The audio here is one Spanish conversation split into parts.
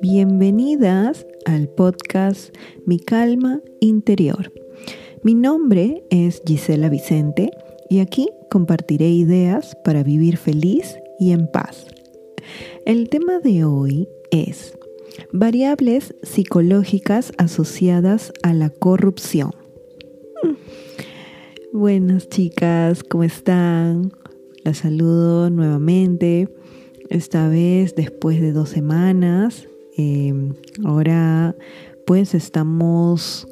Bienvenidas al podcast Mi Calma Interior. Mi nombre es Gisela Vicente y aquí compartiré ideas para vivir feliz y en paz. El tema de hoy es variables psicológicas asociadas a la corrupción. Mm. Buenas chicas, ¿cómo están? Las saludo nuevamente, esta vez después de dos semanas. Em, ahora pues estamos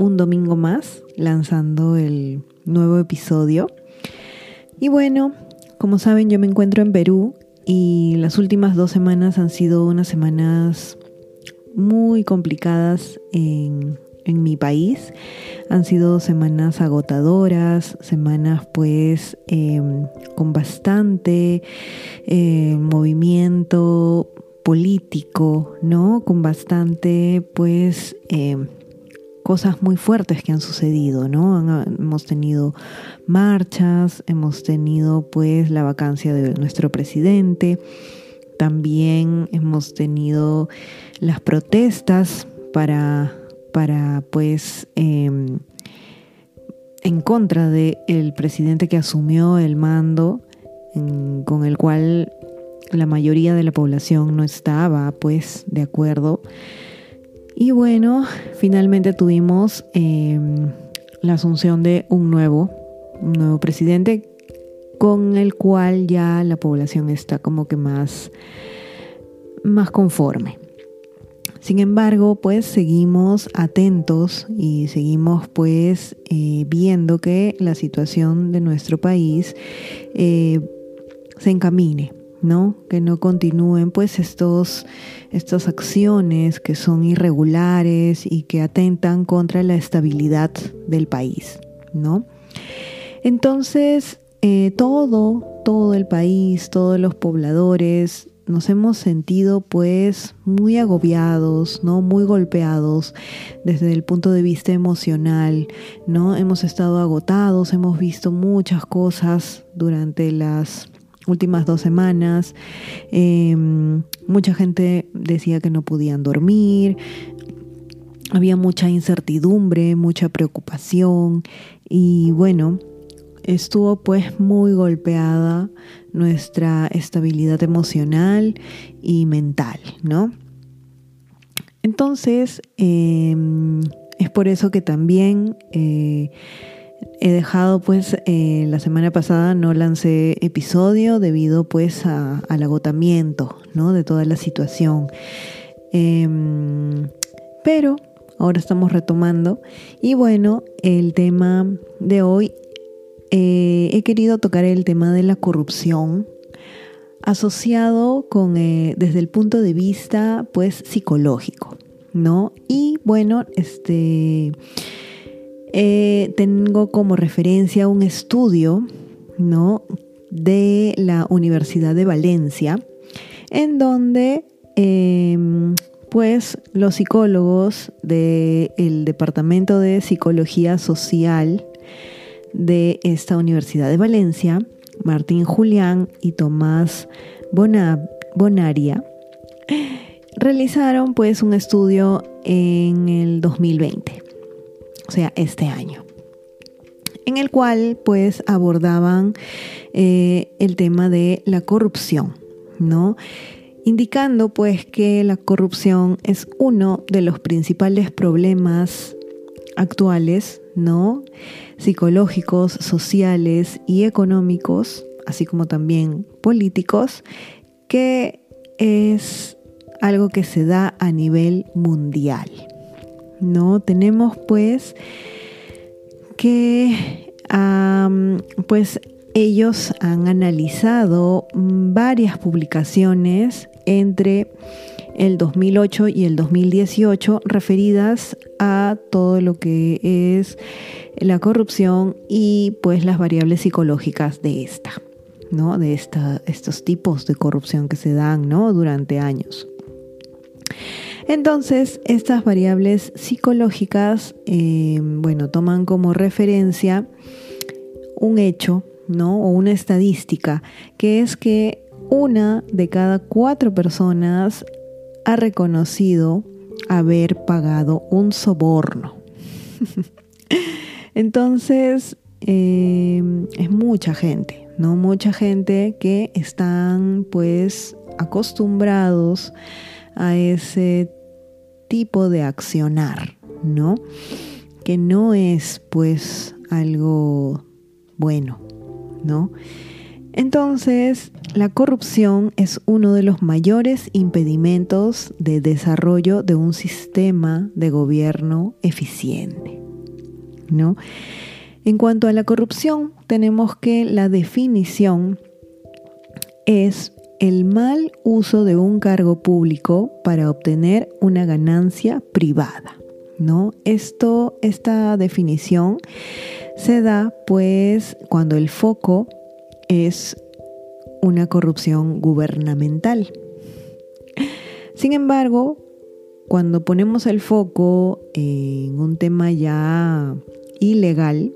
un domingo más lanzando el nuevo episodio. Y bueno, como saben, yo me encuentro en Perú y las últimas dos semanas han sido unas semanas muy complicadas en, mi país. Han sido semanas agotadoras, semanas pues em, con bastante eh, movimiento político, ¿no? Con bastante pues em, cosas muy fuertes que han sucedido, ¿no? hemos tenido marchas, hemos tenido pues la vacancia de nuestro presidente, también hemos tenido las protestas para, para pues em, en contra del presidente que asumió el mando, con el cual la mayoría de la población no estaba pues de acuerdo. Y bueno, finalmente tuvimos em, la asunción de un nuevo, un nuevo presidente con el cual ya la población está como que más, más conforme. Sin embargo, pues seguimos atentos y seguimos pues eh, viendo que la situación de nuestro país eh, se encamine ¿no? Que no continúen pues estos, estas acciones que son irregulares y que atentan contra la estabilidad del país, ¿no? Entonces, eh, todo, todo el país, todos los pobladores, nos hemos sentido pues muy agobiados, ¿no? Muy golpeados desde el punto de vista emocional, ¿no? Hemos estado agotados, hemos visto muchas cosas durante las últimas dos semanas. Em, mucha gente decía que no podían dormir. Había mucha incertidumbre, mucha preocupación y bueno, estuvo pues muy golpeada nuestra estabilidad emocional y mental, ¿no? Entonces, em, es por eso que también eh, He dejado pues eh, la semana pasada no lancé episodio debido pues al agotamiento ¿no? de toda la situación. Em, pero ahora estamos retomando y bueno, el tema de hoy eh, he querido tocar el tema de la corrupción asociado con eh, desde el punto de vista pues psicológico, ¿no? Y bueno, este eh, tengo como referencia un estudio ¿no? de la Universidad de Valencia, en donde em, pues los psicólogos del Departamento de Psicología Social de esta Universidad de Valencia, Martín Julián y Tomás Bonaria, realizaron pues un estudio en el 2020 o sea, este año en el cual pues abordaban eh, el tema de la corrupción, ¿no? Indicando pues que la corrupción es uno de los principales problemas actuales, ¿no? Psicológicos, sociales y económicos, así como también políticos, que es algo que se da a nivel mundial. ¿no? Tenemos pues que pues ellos han analizado varias publicaciones entre el 2008 y el 2018 referidas a todo lo que es la corrupción y pues las variables psicológicas de esta, ¿no? De esta, estos tipos de corrupción que se dan, ¿no? Durante años. Entonces, estas variables psicológicas, eh, bueno, toman como referencia un hecho, ¿no? O una estadística, que es que una de cada cuatro personas ha reconocido haber pagado un soborno. Entonces, eh, es mucha gente, ¿no? Mucha gente que están pues acostumbrados a ese tipo de accionar, ¿no? Que no es pues algo bueno, ¿no? Entonces, la corrupción es uno de los mayores impedimentos de desarrollo de un sistema de gobierno eficiente, ¿no? En cuanto a la corrupción, tenemos que la definición es el mal uso de un cargo público para obtener una ganancia privada. ¿No? Esto, esta definición se da pues cuando el foco es una corrupción gubernamental. Sin embargo, cuando ponemos el foco en un tema ya ilegal,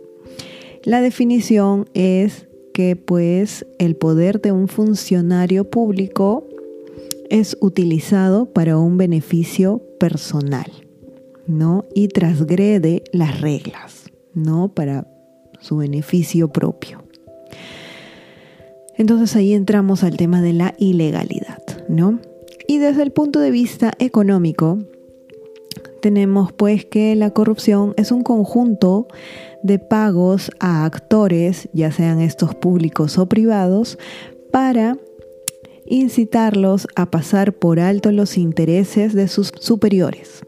la definición es que pues el poder de un funcionario público es utilizado para un beneficio personal, ¿no? Y transgrede las reglas, ¿no? Para su beneficio propio. Entonces ahí entramos al tema de la ilegalidad, ¿no? Y desde el punto de vista económico, tenemos pues que la corrupción es un conjunto de pagos a actores, ya sean estos públicos o privados, para incitarlos a pasar por alto los intereses de sus superiores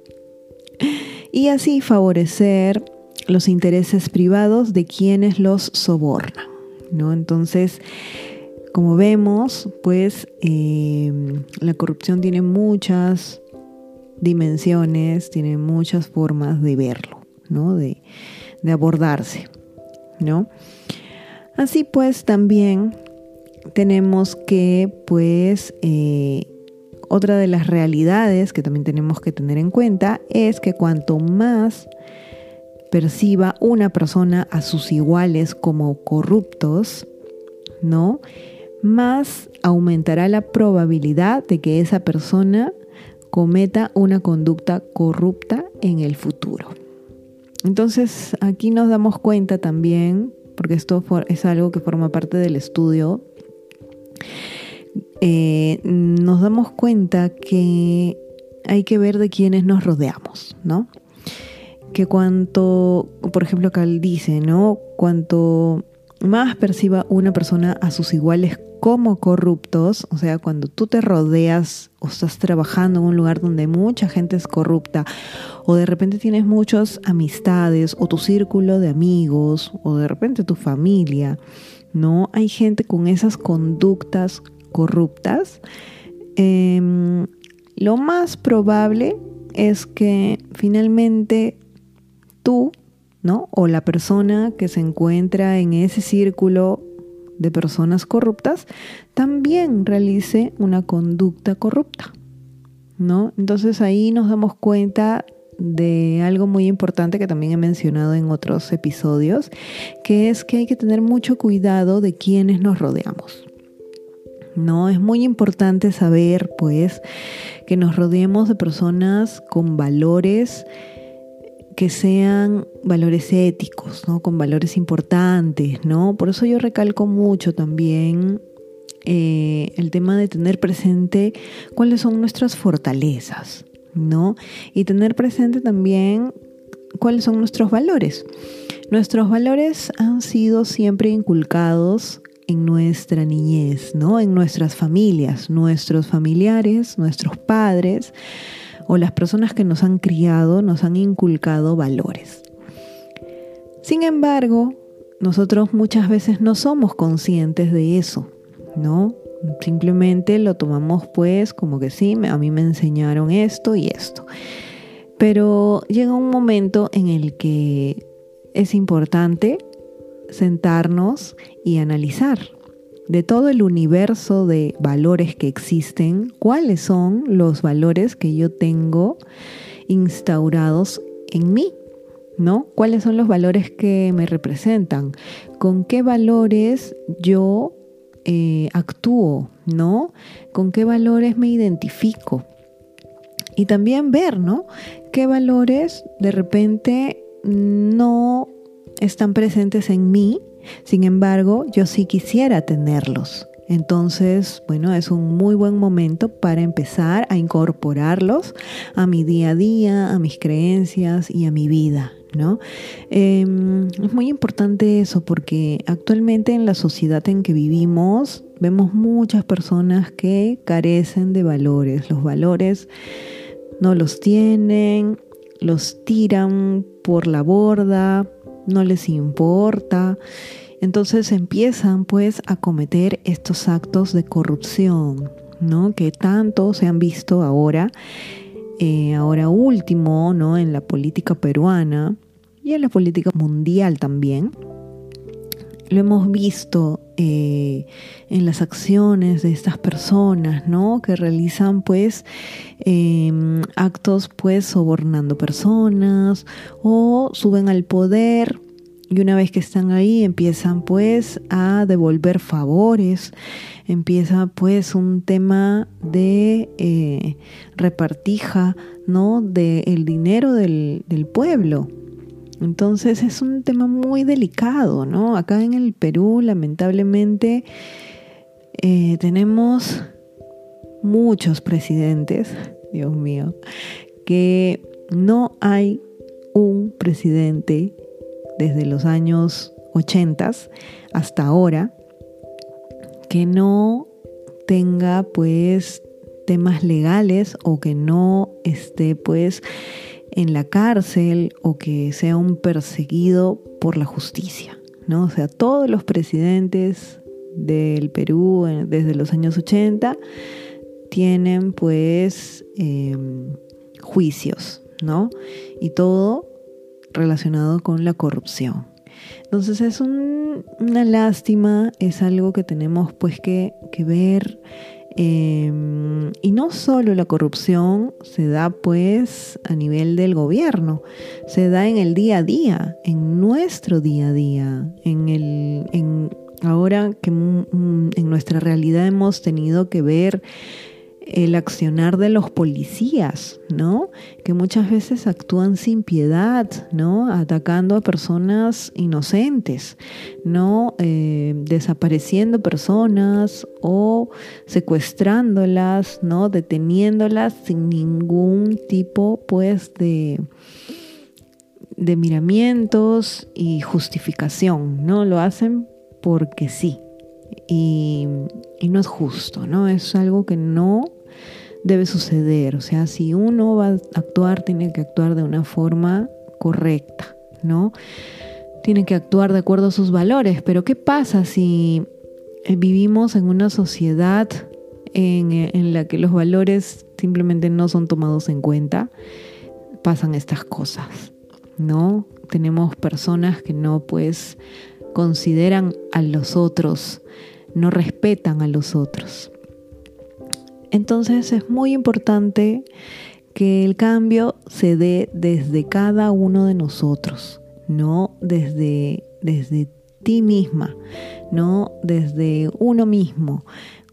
y así favorecer los intereses privados de quienes los sobornan. ¿no? Entonces, como vemos, pues eh, la corrupción tiene muchas dimensiones, tiene muchas formas de verlo, ¿no? De, abordarse, ¿no? Así pues, también tenemos que, pues, eh, otra de las realidades que también tenemos que tener en cuenta es que cuanto más perciba una persona a sus iguales como corruptos, ¿no? Más aumentará la probabilidad de que esa persona cometa una conducta corrupta en el futuro. Entonces aquí nos damos cuenta también, porque esto es algo que forma parte del estudio, eh, nos damos cuenta que hay que ver de quiénes nos rodeamos, ¿no? Que cuanto, por ejemplo, acá dice, ¿no? Cuanto más perciba una persona a sus iguales como corruptos, o sea, cuando tú te rodeas o estás trabajando en un lugar donde mucha gente es corrupta, o de repente tienes muchas amistades, o tu círculo de amigos, o de repente tu familia, ¿no? Hay gente con esas conductas corruptas. Em, lo más probable es que finalmente tú, ¿no? O la persona que se encuentra en ese círculo de personas corruptas también realice una conducta corrupta. ¿No? Entonces ahí nos damos cuenta de algo muy importante que también he mencionado en otros episodios, que es que hay que tener mucho cuidado de quienes nos rodeamos. No, es muy importante saber pues que nos rodeemos de personas con valores que sean valores éticos, ¿no? Con valores importantes, ¿no? Por eso yo recalco mucho también eh, el tema de tener presente cuáles son nuestras fortalezas, ¿no? Y tener presente también cuáles son nuestros valores. Nuestros valores han sido siempre inculcados en nuestra niñez, ¿no? En nuestras familias, nuestros familiares, nuestros padres o las personas que nos han criado nos han inculcado valores. Sin embargo, nosotros muchas veces no somos conscientes de eso, ¿no? Simplemente lo tomamos pues como que sí, a mí me enseñaron esto y esto. Pero llega un momento en el que es importante sentarnos y analizar de todo el universo de valores que existen, cuáles son los valores que yo tengo instaurados en mí, ¿no? ¿Cuáles son los valores que me representan? ¿Con qué valores yo eh, actúo, ¿no? ¿Con qué valores me identifico? Y también ver, ¿no? ¿Qué valores de repente no están presentes en mí? Sin embargo, yo sí quisiera tenerlos. Entonces, bueno, es un muy buen momento para empezar a incorporarlos a mi día a día, a mis creencias y a mi vida, ¿no? Em, es muy importante eso porque actualmente en la sociedad en que vivimos vemos muchas personas que carecen de valores. Los valores no los tienen, los tiran por la borda, no les importa entonces empiezan pues a cometer estos actos de corrupción, ¿no? Que tanto se han visto ahora, eh, ahora último, ¿no? En la política peruana y en la política mundial también. Lo hemos visto eh, en las acciones de estas personas, ¿no? Que realizan pues em, actos pues sobornando personas o suben al poder y una vez que están ahí empiezan pues a devolver favores, empieza pues un tema de eh, repartija, ¿no? De el dinero del, pueblo. Entonces es un tema muy delicado, ¿no? Acá en el Perú lamentablemente eh, tenemos muchos presidentes, Dios mío, que no hay un presidente desde los años 80 hasta ahora que no tenga pues temas legales o que no esté pues en la cárcel o que sea un perseguido por la justicia, ¿no? O sea, todos los presidentes del Perú desde los años 80 tienen pues em, juicios, ¿no? Y todo relacionado con la corrupción. Entonces es una lástima, es algo que tenemos pues que, ver. Em, y no solo la corrupción se da pues a nivel del gobierno, se da en el día a día, en nuestro día a día, en el, en, ahora que en nuestra realidad hemos tenido que ver el accionar de los policías, ¿no? Que muchas veces actúan sin piedad, ¿no? Atacando a personas inocentes, ¿no? Eh, desapareciendo personas o secuestrándolas, ¿no? Deteniéndolas sin ningún tipo, pues, de de miramientos y justificación, ¿no? Lo hacen porque sí. Y, y, no es justo, ¿no? Es algo que no debe suceder. O sea, si uno va a actuar, tiene que actuar de una forma correcta, ¿no? Tiene que actuar de acuerdo a sus valores. Pero ¿qué pasa si eh, vivimos en una sociedad en, en la que los valores simplemente no son tomados en cuenta? Pasan estas cosas, ¿no? Tenemos personas que no, pues, consideran a los otros, no respetan a los otros. Entonces es muy importante que el cambio se dé desde cada uno de nosotros, no desde, desde ti misma, no desde uno mismo,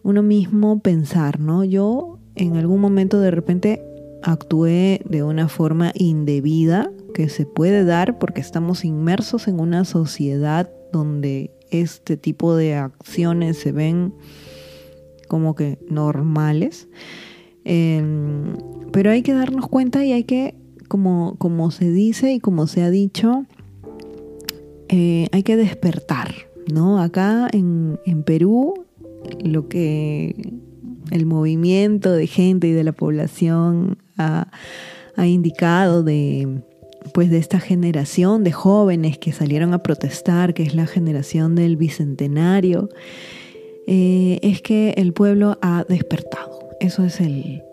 uno mismo pensar, ¿no? Yo en algún momento de repente actué de una forma indebida que se puede dar porque estamos inmersos en una sociedad donde este tipo de acciones se ven como que normales. Em, pero hay que darnos cuenta y hay que, como, como se dice y como se ha dicho, eh, hay que despertar, ¿no? Acá en, Perú, lo que el movimiento de gente y de la población ha, ha indicado de pues de esta generación de jóvenes que salieron a protestar, que es la generación del bicentenario, eh, es que el pueblo ha despertado. Eso es el,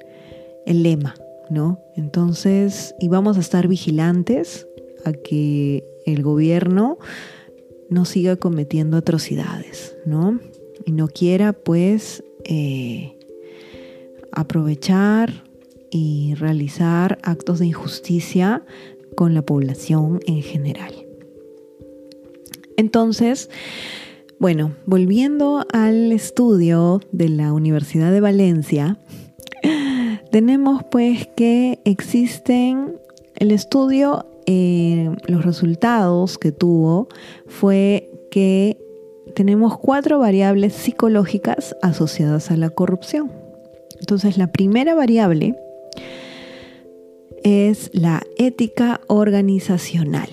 el lema, ¿no? Entonces, y vamos a estar vigilantes a que el gobierno no siga cometiendo atrocidades, ¿no? Y no quiera, pues, eh, aprovechar y realizar actos de injusticia con la población en general. Entonces, bueno, volviendo al estudio de la Universidad de Valencia, tenemos pues que existen el estudio, eh, los resultados que tuvo fue que tenemos cuatro variables psicológicas asociadas a la corrupción. Entonces, la primera variable es la ética organizacional.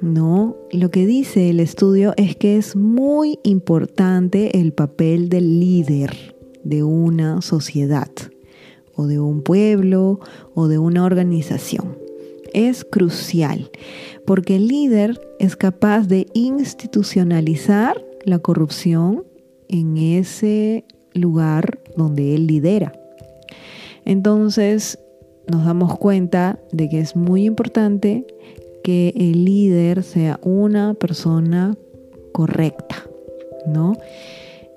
¿No? Lo que dice el estudio es que es muy importante el papel del líder de una sociedad o de un pueblo o de una organización. Es crucial porque el líder es capaz de institucionalizar la corrupción en ese lugar donde él lidera. Entonces nos damos cuenta de que es muy importante que el líder sea una persona correcta, ¿no?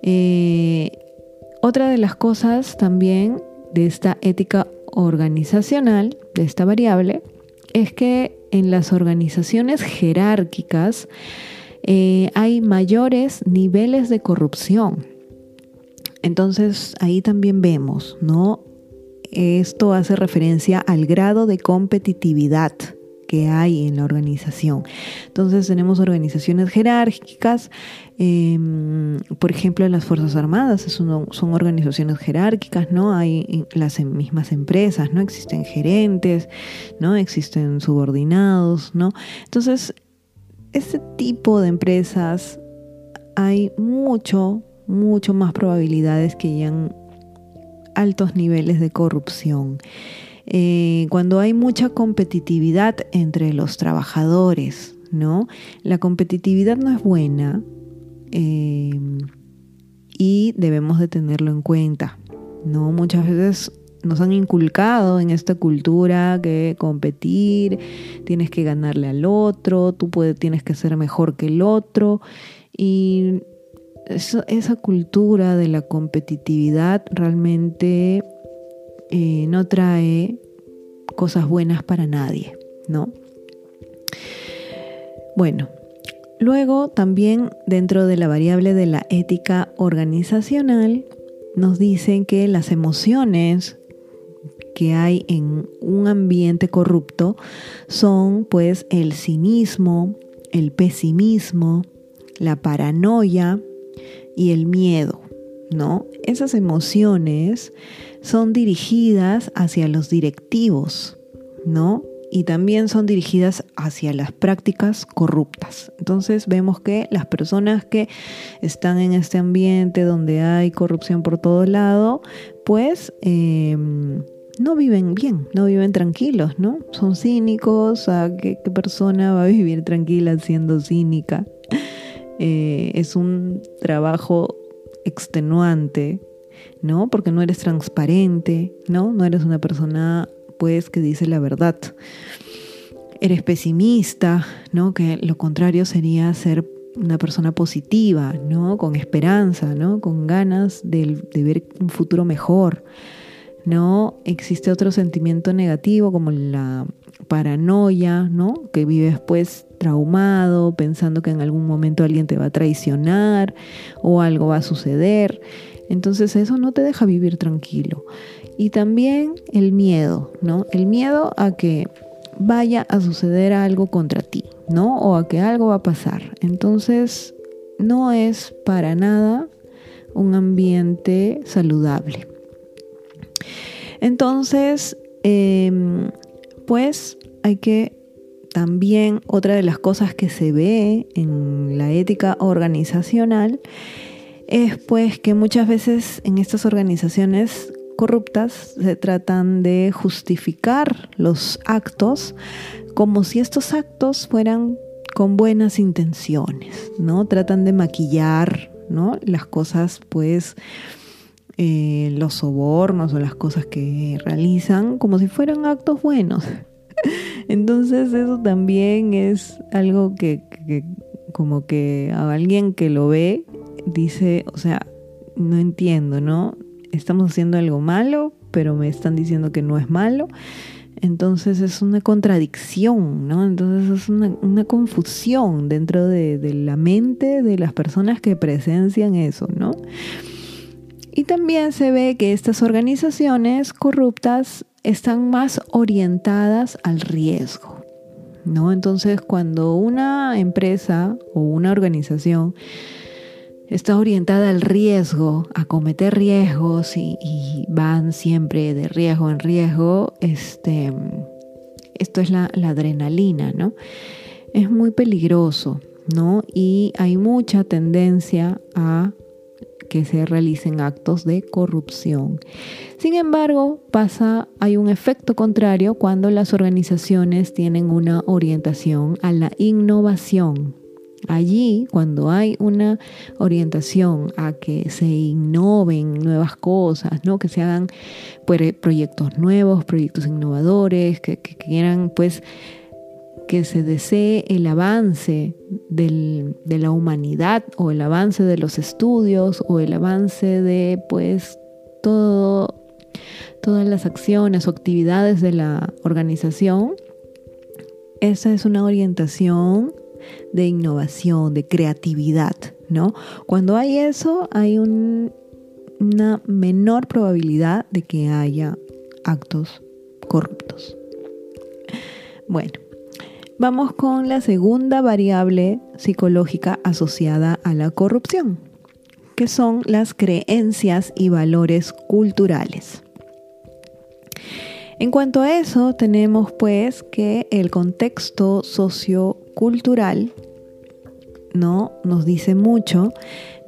Eh, otra de las cosas también de esta ética organizacional, de esta variable, es que en las organizaciones jerárquicas eh, hay mayores niveles de corrupción. Entonces ahí también vemos, ¿no? Esto hace referencia al grado de competitividad que hay en la organización. Entonces tenemos organizaciones jerárquicas, em, por ejemplo las Fuerzas Armadas son, son organizaciones jerárquicas, ¿no? Hay las mismas empresas, ¿no? Existen gerentes, ¿no? Existen subordinados, ¿no? Entonces, este tipo de empresas hay mucho, mucho más probabilidades que hayan altos niveles de corrupción. Eh, cuando hay mucha competitividad entre los trabajadores, ¿no? La competitividad no es buena eh, y debemos de tenerlo en cuenta, ¿no? Muchas veces nos han inculcado en esta cultura que competir, tienes que ganarle al otro, tú puedes, tienes que ser mejor que el otro y esa cultura de la competitividad realmente eh, no trae cosas buenas para nadie, ¿no? Bueno, luego también dentro de la variable de la ética organizacional nos dicen que las emociones que hay en un ambiente corrupto son pues el cinismo, el pesimismo, la paranoia y el miedo, Esas emociones son dirigidas hacia los directivos, ¿no? Y también son dirigidas hacia las prácticas corruptas. Entonces vemos que las personas que están en este ambiente donde hay corrupción por todo lado, pues em, no viven bien, no viven tranquilos, ¿no? Son cínicos, qué, persona va a vivir tranquila siendo cínica? Eh, es un trabajo extenuante ¿no? Porque no eres transparente, ¿no? No eres una persona, pues, que dice la verdad. Eres pesimista, ¿no? Que lo contrario sería ser una persona positiva, ¿no? Con esperanza, ¿no? Con ganas de, ver un futuro mejor, ¿no? Existe otro sentimiento negativo como la paranoia, ¿no? Que vives pues traumado, pensando que en algún momento alguien te va a traicionar o algo va a suceder. Entonces eso no te deja vivir tranquilo. Y también el miedo, ¿no? El miedo a que vaya a suceder algo contra ti, ¿no? O a que algo va a pasar. Entonces no es para nada un ambiente saludable. Entonces, em, pues hay que también otra de las cosas que se ve en la ética organizacional es pues que muchas veces en estas organizaciones corruptas se tratan de justificar los actos como si estos actos fueran con buenas intenciones, ¿no? Tratan de maquillar, ¿no? Las cosas, pues, eh, los sobornos o las cosas que realizan como si fueran actos buenos. Entonces eso también es algo que, como que a alguien que lo ve dice, o sea, no entiendo, ¿no? Estamos haciendo algo malo, pero me están diciendo que no es malo. Entonces es una contradicción, ¿no? Entonces es una, confusión dentro de, de, la mente de las personas que presencian eso, ¿no? Y también se ve que estas organizaciones corruptas están más orientadas al riesgo, ¿no? Entonces cuando una empresa o una organización está orientada al riesgo, a cometer riesgos y, van siempre de riesgo en riesgo, este, esto es la, la, adrenalina, ¿no? Es muy peligroso, ¿no? Y hay mucha tendencia a que se realicen actos de corrupción. Sin embargo, pasa, hay un efecto contrario cuando las organizaciones tienen una orientación a la innovación, Allí, cuando hay una orientación a que se innoven nuevas cosas, ¿no? que se hagan pues, proyectos nuevos, proyectos innovadores, que, quieran pues que se desee el avance de la humanidad o el avance de los estudios o el avance de pues todo, todas las acciones o actividades de la organización. Esa es una orientación de innovación, de creatividad, ¿no? Cuando hay eso, hay una menor probabilidad de que haya actos corruptos. Bueno, vamos con la segunda variable psicológica asociada a la corrupción, que son las creencias y valores culturales. En cuanto a eso, tenemos pues que el contexto sociocultural ¿no? nos dice mucho,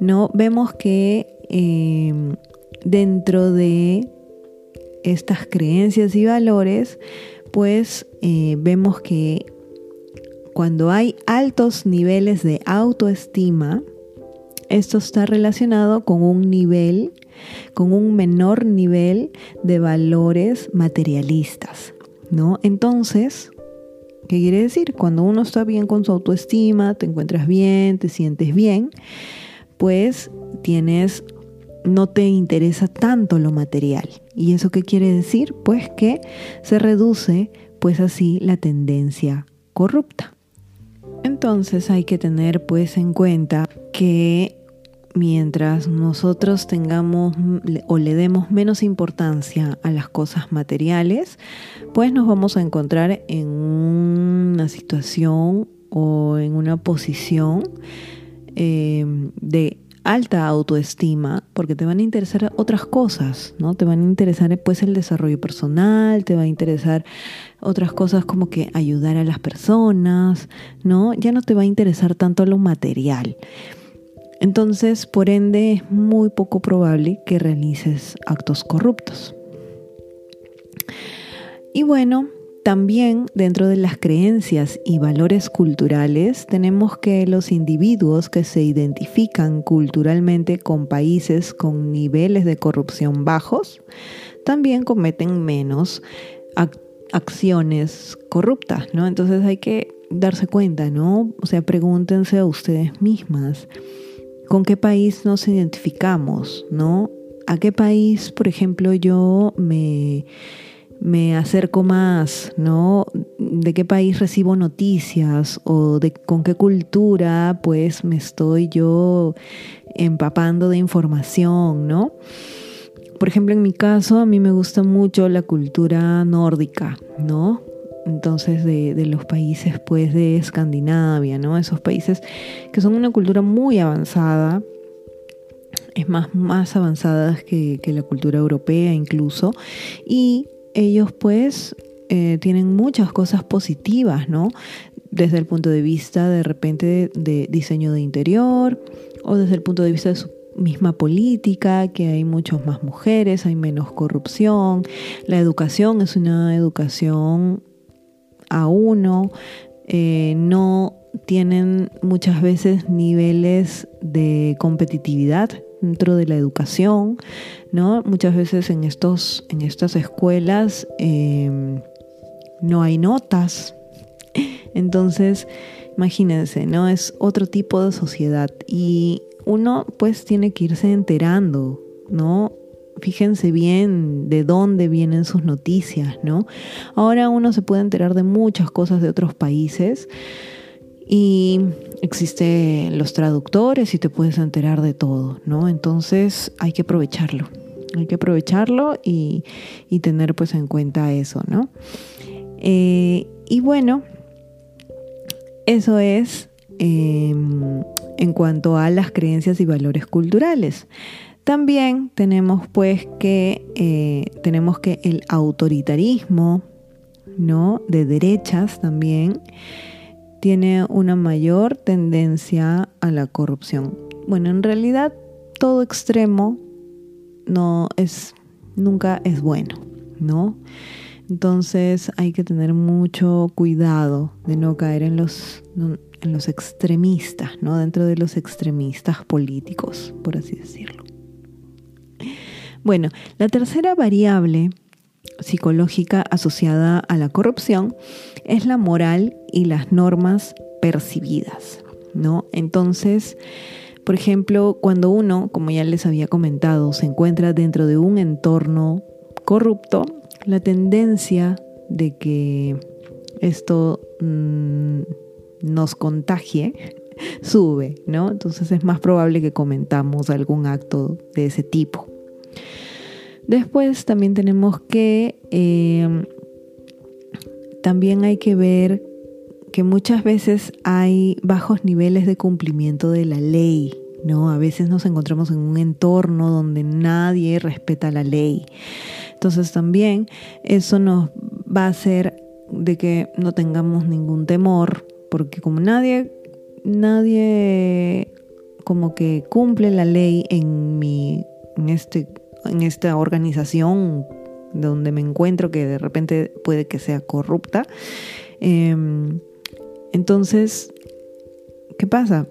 ¿no? Vemos que em, dentro de estas creencias y valores, pues eh, vemos que cuando hay altos niveles de autoestima, esto está relacionado con un nivel con un menor nivel de valores materialistas, ¿no? Entonces, ¿qué quiere decir? Cuando uno está bien con su autoestima, te encuentras bien, te sientes bien, pues tienes no te interesa tanto lo material. ¿Y eso qué quiere decir? Pues que se reduce pues así la tendencia corrupta. Entonces hay que tener pues en cuenta que mientras nosotros tengamos o le demos menos importancia a las cosas materiales, pues nos vamos a encontrar en una situación o en una posición em, de alta autoestima, porque te van a interesar otras cosas, ¿no? Te van a interesar pues el desarrollo personal, te va a interesar otras cosas como que ayudar a las personas, ¿no? Ya no te va a interesar tanto lo material. Entonces, por ende, es muy poco probable que realices actos corruptos. Y bueno, también dentro de las creencias y valores culturales tenemos que los individuos que se identifican culturalmente con países con niveles de corrupción bajos también cometen menos acciones corruptas, ¿no? Entonces hay que darse cuenta, ¿no? O sea, pregúntense a ustedes mismas con qué país nos identificamos, ¿no? ¿A qué país, por ejemplo, yo me, me acerco más, ¿no? ¿De qué país recibo noticias o de con qué cultura pues me estoy yo empapando de información, ¿no? Por ejemplo, en mi caso, a mí me gusta mucho la cultura nórdica, ¿no? entonces de, los países pues de Escandinavia, ¿no? Esos países que son una cultura muy avanzada, es más, más avanzadas que, la cultura europea incluso, y ellos pues eh, tienen muchas cosas positivas, ¿no? Desde el punto de vista de repente de diseño de interior o desde el punto de vista de su misma política, que hay muchas más mujeres, hay menos corrupción, la educación es una educación a uno, eh, no tienen muchas veces niveles de competitividad dentro de la educación, ¿no? Muchas veces en, estos, en estas escuelas em, no hay notas. Entonces, imagínense, ¿no? Es otro tipo de sociedad y uno pues tiene que irse enterando, ¿no? fíjense bien de dónde vienen sus noticias, ¿no? Ahora uno se puede enterar de muchas cosas de otros países y existen los traductores y te puedes enterar de todo, ¿no? Entonces hay que aprovecharlo, hay que aprovecharlo y, tener pues en cuenta eso, ¿no? Eh, y bueno, eso es em, en cuanto a las creencias y valores culturales. También tenemos pues que eh, tenemos que el autoritarismo, ¿no? De derechas también tiene una mayor tendencia a la corrupción. Bueno, en realidad todo extremo no es nunca es bueno, ¿no? Entonces hay que tener mucho cuidado de no caer en los, en los extremistas, ¿no? Dentro de los extremistas políticos, por así decirlo. Bueno, la tercera variable psicológica asociada a la corrupción es la moral y las normas percibidas, ¿no? Entonces, por ejemplo, cuando uno, como ya les había comentado, se encuentra dentro de un entorno corrupto, la tendencia de que esto mm, nos contagie sube, ¿no? Entonces es más probable que comentamos algún acto de ese tipo. Después también tenemos que, em, también hay que ver que muchas veces hay bajos niveles de cumplimiento de la ley, ¿no? A veces nos encontramos en un entorno donde nadie respeta la ley. Entonces también eso nos va a hacer de que no tengamos ningún temor, porque como nadie, nadie como que cumple la ley en mi, en este en esta organización donde me encuentro que de repente puede que sea corrupta. Em, entonces, ¿qué pasa?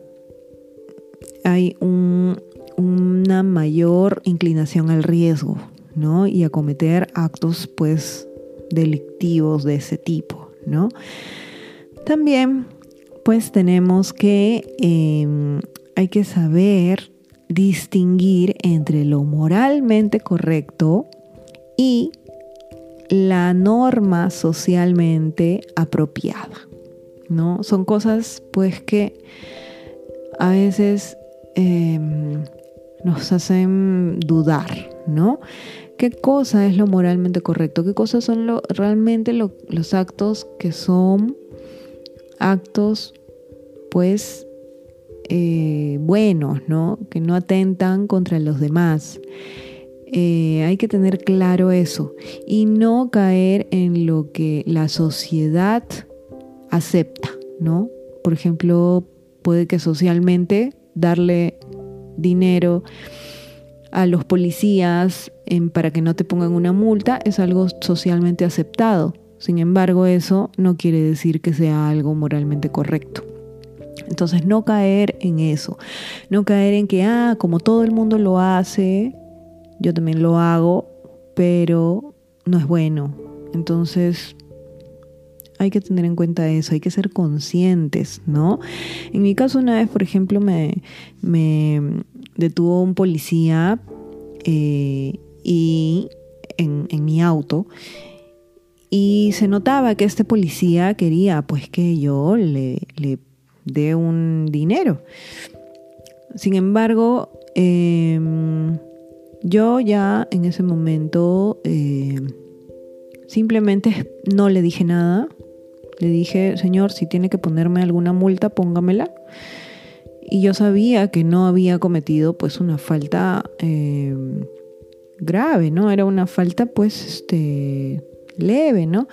Hay una mayor inclinación al riesgo, ¿no? Y a cometer actos, pues, delictivos de ese tipo, ¿no? También, pues, tenemos que, em, hay que saber distinguir entre lo moralmente correcto y la norma socialmente apropiada. ¿no? Son cosas pues que a veces em, nos hacen dudar, ¿no? ¿Qué cosa es lo moralmente correcto? ¿Qué cosas son lo, realmente los actos que son actos pues eh, buenos, ¿no? Que no atentan contra los demás. Eh, hay que tener claro eso y no caer en lo que la sociedad acepta, ¿no? Por ejemplo, puede que socialmente darle dinero a los policías para que no te pongan una multa es algo socialmente aceptado. Sin embargo, eso no quiere decir que sea algo moralmente correcto. Entonces no caer en eso, no caer en que, ah, como todo el mundo lo hace, yo también lo hago, pero no es bueno. Entonces hay que tener en cuenta eso, hay que ser conscientes, ¿no? En mi caso una vez, por ejemplo, me, detuvo un policía eh, y en, en mi auto y se notaba que este policía quería pues que yo le, le de un dinero. Sin embargo, em, yo ya en ese momento em, simplemente no le dije nada. Le dije, Señor, si tiene que ponerme alguna multa, póngamela. Y yo sabía que no había cometido pues una falta em, grave, ¿no? Era una falta pues este leve, ¿no?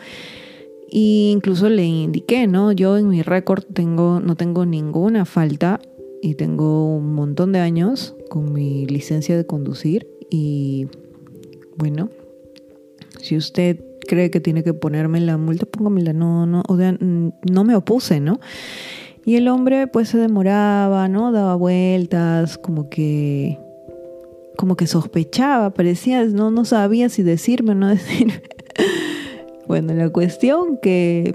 Y incluso le indiqué, ¿no? Yo en mi récord tengo, no tengo ninguna falta y tengo un montón de años con mi licencia de conducir y bueno, si usted cree que tiene que ponerme la multa, póngamela, no, no, no me opuse, ¿no? Y el hombre pues se demoraba, ¿no? Daba vueltas, como que como que sospechaba, parecía, no, no sabía si decirme o no decirme. Bueno, la cuestión que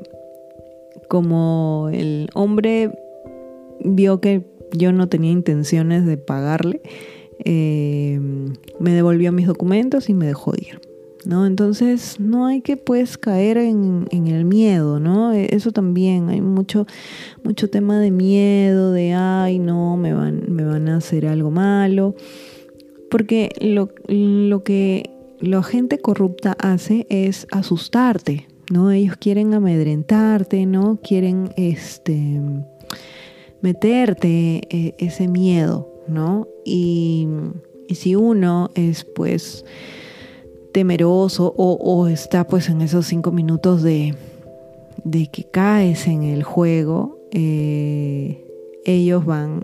como el hombre vio que yo no tenía intenciones de pagarle, eh, me devolvió mis documentos y me dejó ir. ¿no? Entonces no hay que pues caer en, el miedo, ¿no? E, eso también, hay mucho, mucho tema de miedo, de ay no, me van, me van a hacer algo malo. Porque lo, lo que la gente corrupta hace es asustarte, ¿no? Ellos quieren amedrentarte, ¿no? Quieren este meterte eh, ese miedo, ¿no? Y, si uno es pues temeroso o, está pues en esos cinco minutos de, que caes en el juego, eh, ellos van,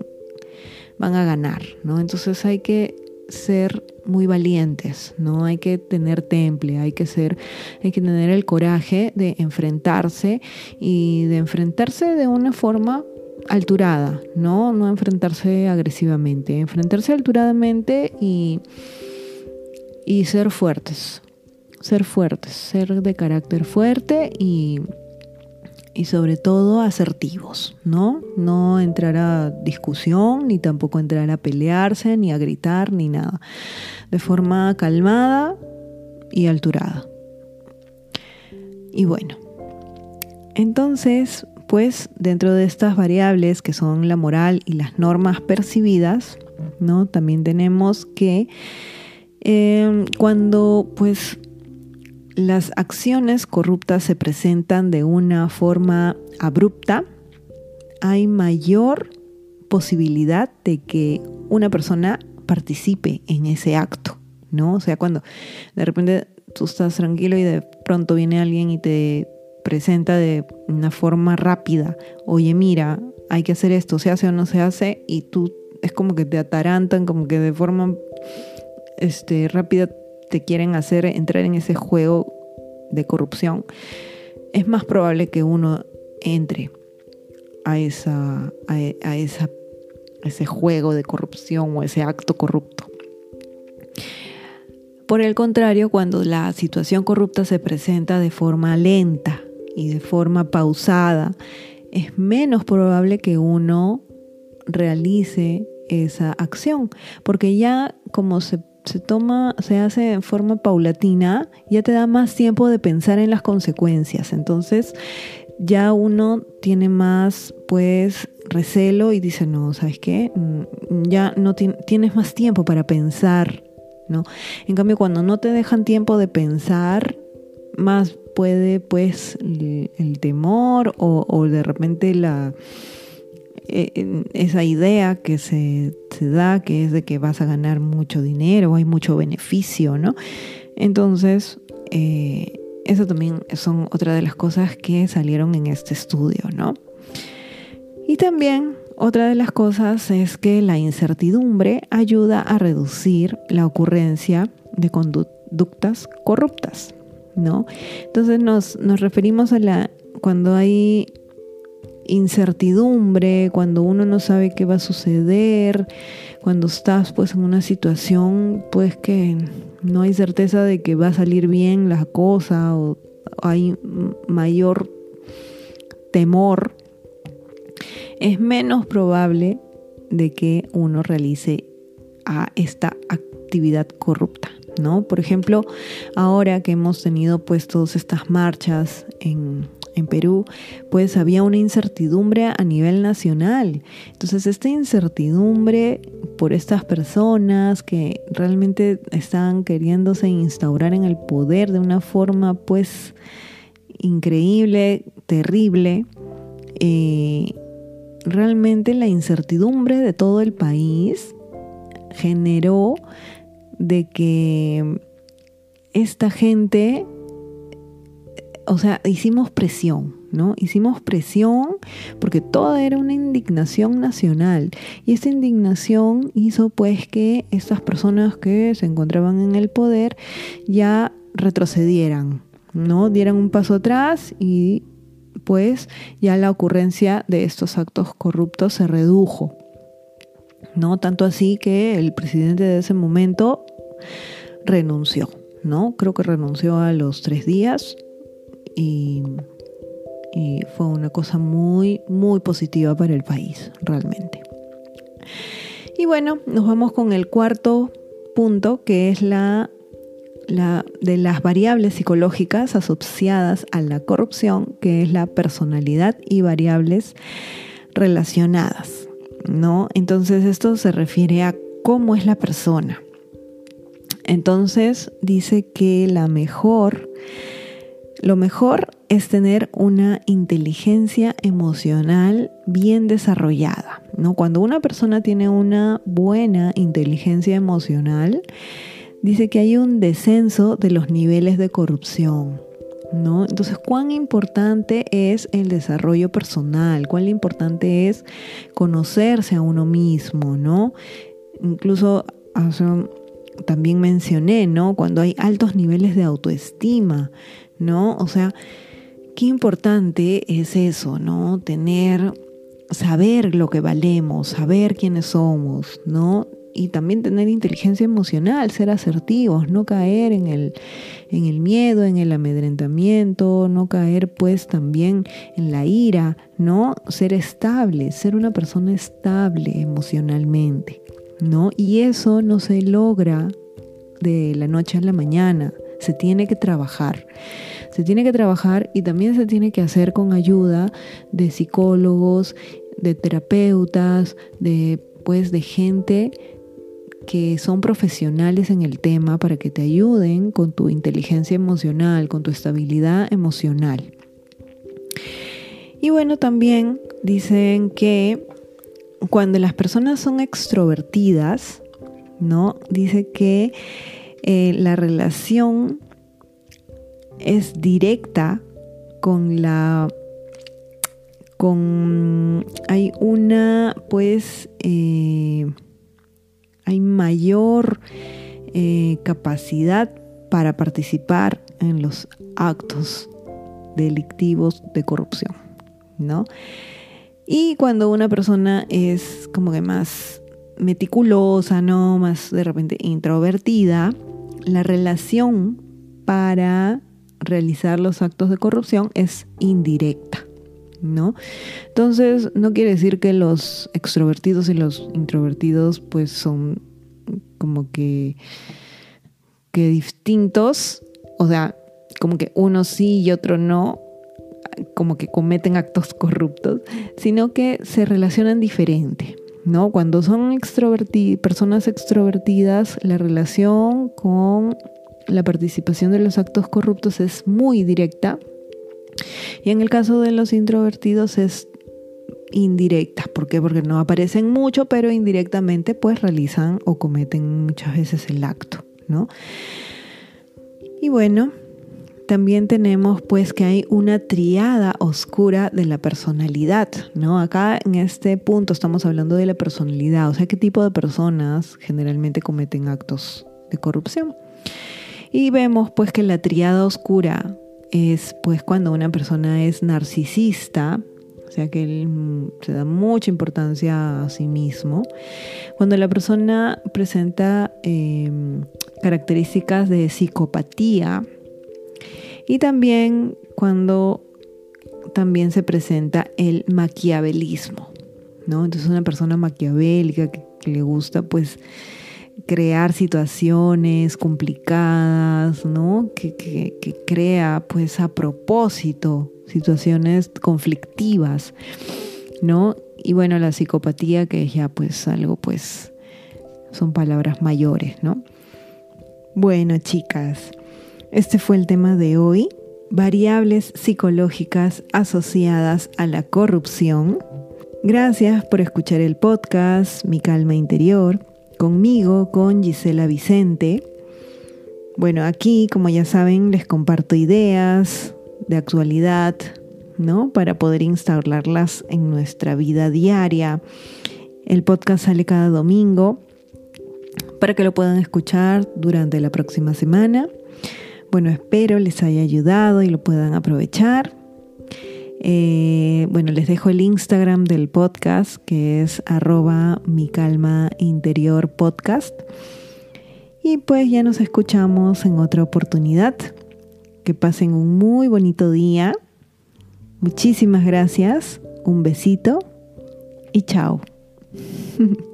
van a ganar, ¿no? Entonces hay que ser muy valientes, ¿no? Hay que tener temple, hay que ser, hay que tener el coraje de enfrentarse y de enfrentarse de una forma alturada, ¿no? No enfrentarse agresivamente, enfrentarse alturadamente y y ser fuertes, ser fuertes, ser de carácter fuerte y, y sobre todo asertivos, ¿no? No entrar a discusión, ni tampoco entrar a pelearse, ni a gritar, ni nada. De forma calmada y alturada. Y bueno, entonces, pues dentro de estas variables que son la moral y las normas percibidas, ¿no? También tenemos que Em, cuando pues las acciones corruptas se presentan de una forma abrupta, hay mayor posibilidad de que una persona participe en ese acto, ¿no? O sea, cuando de repente tú estás tranquilo y de pronto viene alguien y te presenta de una forma rápida, oye, mira, hay que hacer esto, se hace o no se hace, y tú es como que te atarantan, como que de forma este, rápida te quieren hacer entrar en ese juego de corrupción, es más probable que uno entre a, esa, a, ese juego de corrupción o ese acto corrupto. Por el contrario, cuando la situación corrupta se presenta de forma lenta y de forma pausada, es menos probable que uno realice esa acción, porque ya como se se toma, se hace en forma paulatina, ya te da más tiempo de pensar en las consecuencias. Entonces, ya uno tiene más, pues, recelo y dice, no, ¿sabes qué? Mm, ya no tienes más tiempo para pensar, ¿no? En cambio, cuando no te dejan tiempo de pensar, más puede, pues, el, temor o de repente la eh, esa idea que se, da, que es de que vas a ganar mucho dinero, hay mucho beneficio, ¿no? Entonces, eh, eso también son otra de las cosas que salieron en este estudio, ¿no? Y también otra de las cosas es que la incertidumbre ayuda a reducir la ocurrencia de conductas corruptas, ¿no? Entonces nos, nos referimos a la cuando hay incertidumbre, cuando uno no sabe qué va a suceder, cuando estás pues en una situación pues que no hay certeza de que va a salir bien la cosa o hay mayor temor, es menos probable de que uno realice a esta actividad corrupta. ¿No? Por ejemplo, ahora que hemos tenido pues todas estas marchas en, en Perú, pues había una incertidumbre a nivel nacional. Entonces, esta incertidumbre por estas personas que realmente están queriéndose instaurar en el poder de una forma, pues, increíble, terrible, eh, realmente la incertidumbre de todo el país generó de que esta gente o sea, hicimos presión, ¿no? Hicimos presión porque toda era una indignación nacional y esta indignación hizo pues que estas personas que se encontraban en el poder ya retrocedieran, ¿no? Dieran un paso atrás y pues ya la ocurrencia de estos actos corruptos se redujo, ¿no? Tanto así que el presidente de ese momento renunció, ¿no? Creo que renunció a los tres días y, fue una cosa muy, muy positiva para el país, realmente. Y bueno, nos vamos con el cuarto punto, que es la, la de las variables psicológicas asociadas a la corrupción, que es la personalidad y variables relacionadas, ¿no? Entonces esto se refiere a cómo es la persona. Entonces dice que la mejor, lo mejor es tener una inteligencia emocional bien desarrollada. ¿no? Cuando una persona tiene una buena inteligencia emocional, dice que hay un descenso de los niveles de corrupción. ¿No? Entonces, cuán importante es el desarrollo personal, cuán importante es conocerse a uno mismo, ¿no? Incluso también mencioné, ¿no? Cuando hay altos niveles de autoestima, ¿no? O sea, qué importante es eso, ¿no? Tener, saber lo que valemos, saber quiénes somos, ¿no? Y también tener inteligencia emocional, ser asertivos, no caer en el, en el miedo, en el amedrentamiento, no caer pues también en la ira, ¿no? Ser estable, ser una persona estable emocionalmente. ¿no? Y eso no se logra de la noche a la mañana, se tiene que trabajar. Se tiene que trabajar y también se tiene que hacer con ayuda de psicólogos, de terapeutas, de pues de gente que son profesionales en el tema para que te ayuden con tu inteligencia emocional, con tu estabilidad emocional. Y bueno, también dicen que cuando las personas son extrovertidas, ¿no? Dice que eh, la relación es directa con la con hay una pues eh, hay mayor eh, capacidad para participar en los actos delictivos de corrupción, ¿no? Y cuando una persona es como que más meticulosa, ¿no? Más de repente introvertida, la relación para realizar los actos de corrupción es indirecta, ¿no? Entonces, no quiere decir que los extrovertidos y los introvertidos pues son como que, que distintos, o sea, como que uno sí y otro no, como que cometen actos corruptos, sino que se relacionan diferente. ¿No? Cuando son personas extrovertidas, la relación con la participación de los actos corruptos es muy directa. Y en el caso de los introvertidos es indirecta. ¿Por qué? Porque no aparecen mucho, pero indirectamente pues realizan o cometen muchas veces el acto, ¿no? Y bueno, también tenemos pues que hay una triada oscura de la personalidad, ¿no? Acá en este punto estamos hablando de la personalidad, o sea, qué tipo de personas generalmente cometen actos de corrupción. Y vemos pues que la triada oscura es pues cuando una persona es narcisista, o sea que él mm, se da mucha importancia a sí mismo. Cuando la persona presenta em, características de psicopatía, y también cuando también se presenta el maquiavelismo, ¿no? Entonces una persona maquiavélica que, le gusta pues crear situaciones complicadas, ¿no? Que, crea pues a propósito situaciones conflictivas, ¿no? Y bueno, la psicopatía que es ya pues algo pues son palabras mayores, ¿no? Bueno, chicas, este fue el tema de hoy, variables psicológicas asociadas a la corrupción. Gracias por escuchar el podcast Mi Calma Interior, conmigo, con Gisela Vicente. Bueno, aquí, como ya saben, les comparto ideas de actualidad, ¿no? Para poder instalarlas en nuestra vida diaria. El podcast sale cada domingo para que lo puedan escuchar durante la próxima semana. Bueno, espero les haya ayudado y lo puedan aprovechar. Eh, bueno, les dejo el Instagram del podcast que es arroba mi calma interior podcast. Y pues ya nos escuchamos en otra oportunidad. Que pasen un muy bonito día. Muchísimas gracias. Un besito y chao.